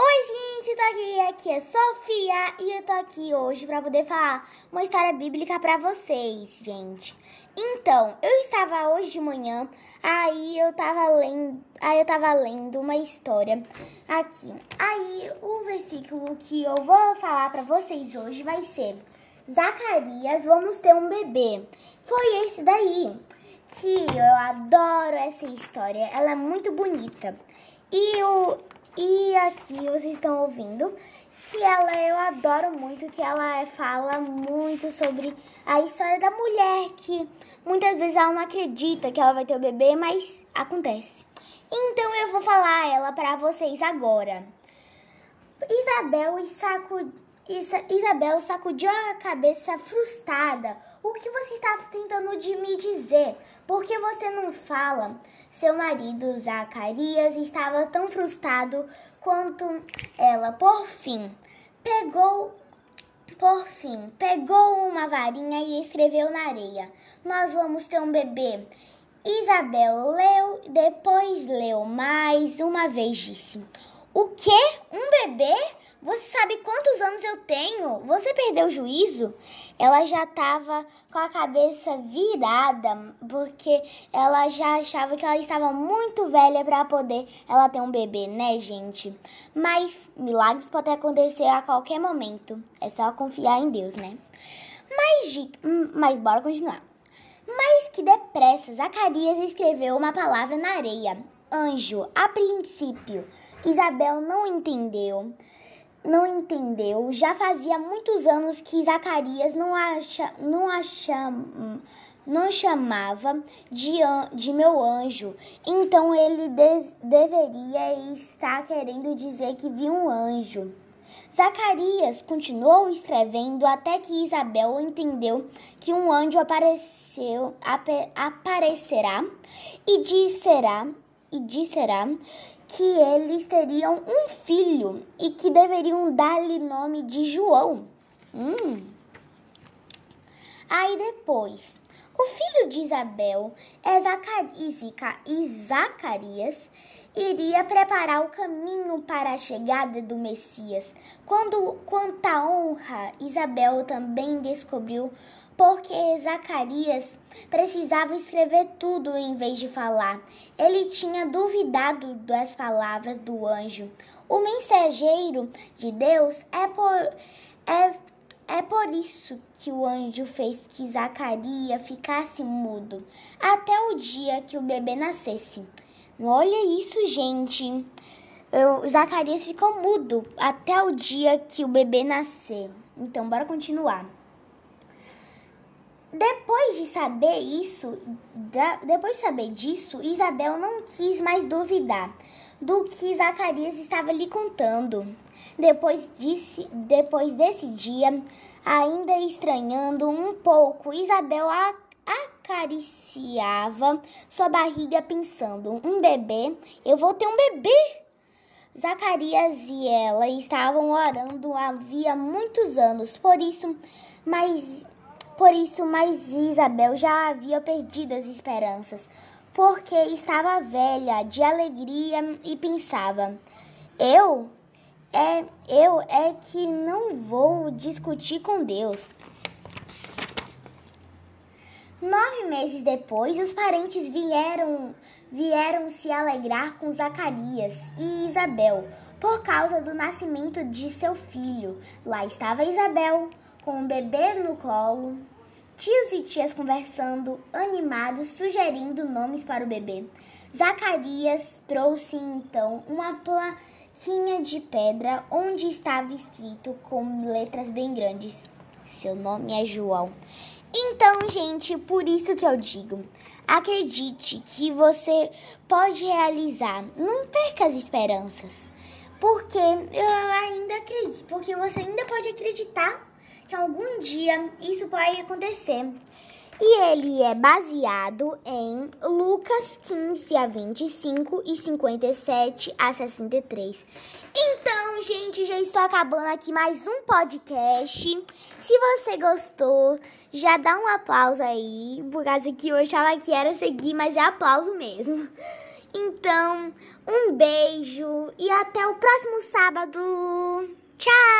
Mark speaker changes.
Speaker 1: Oi, gente, tô aqui, aqui é Sofia e eu tô aqui hoje para poder falar uma história bíblica para vocês, gente. Então, eu estava hoje de manhã, aí eu tava lendo, aí eu tava lendo uma história aqui. Aí o versículo que eu vou falar para vocês hoje vai ser Zacarias, vamos ter um bebê. Foi esse daí que eu adoro essa história, ela é muito bonita. E o e aqui vocês estão ouvindo que ela eu adoro muito que ela fala muito sobre a história da mulher que muitas vezes ela não acredita que ela vai ter o bebê, mas acontece. Então eu vou falar ela para vocês agora. Isabel e saco Isabel sacudiu a cabeça frustrada. O que você está tentando de me dizer? Por que você não fala? Seu marido, Zacarias, estava tão frustrado quanto ela. Por fim, pegou por fim, pegou uma varinha e escreveu na areia: Nós vamos ter um bebê. Isabel leu, depois leu mais uma vez disse: O quê? Um bebê? Você sabe quantos anos eu tenho? Você perdeu o juízo? Ela já estava com a cabeça virada, porque ela já achava que ela estava muito velha para poder ela ter um bebê, né, gente? Mas milagres podem acontecer a qualquer momento. É só confiar em Deus, né? Mas, hum, mas bora continuar. Mas que depressa, Zacarias escreveu uma palavra na areia. Anjo, a princípio. Isabel não entendeu não entendeu. Já fazia muitos anos que Zacarias não, acha, não, acha, não chamava de, de meu anjo. Então ele des, deveria estar querendo dizer que viu um anjo. Zacarias continuou escrevendo até que Isabel entendeu que um anjo apareceu, ap, aparecerá e disserá e disserá que eles teriam um filho e que deveriam dar-lhe nome de João. Hum. Aí depois, o filho de Isabel e Zacarias iria preparar o caminho para a chegada do Messias. Quando quanta honra, Isabel também descobriu porque Zacarias precisava escrever tudo em vez de falar. Ele tinha duvidado das palavras do anjo. O mensageiro de Deus é por, é, é por isso que o anjo fez que Zacarias ficasse mudo até o dia que o bebê nascesse. Olha isso, gente. Eu, Zacarias ficou mudo até o dia que o bebê nascer. Então, bora continuar. Depois de saber isso, depois de saber disso, Isabel não quis mais duvidar do que Zacarias estava lhe contando. Depois, disse, depois desse dia, ainda estranhando um pouco, Isabel acariciava sua barriga pensando: um bebê? Eu vou ter um bebê! Zacarias e ela estavam orando havia muitos anos, por isso, mas por isso, mas Isabel já havia perdido as esperanças, porque estava velha de alegria e pensava: eu é eu é que não vou discutir com Deus. Nove meses depois, os parentes vieram vieram se alegrar com Zacarias e Isabel por causa do nascimento de seu filho. Lá estava Isabel com o bebê no colo, tios e tias conversando, animados, sugerindo nomes para o bebê. Zacarias trouxe então uma plaquinha de pedra onde estava escrito com letras bem grandes: Seu nome é João. Então, gente, por isso que eu digo, acredite que você pode realizar. Não perca as esperanças. Porque eu ainda acredito, porque você ainda pode acreditar que algum dia isso pode acontecer. E ele é baseado em Lucas 15 a 25 e 57 a 63. Então, gente, já estou acabando aqui mais um podcast. Se você gostou, já dá um aplauso aí, por causa que eu achava que era seguir, mas é aplauso mesmo. Então, um beijo e até o próximo sábado. Tchau!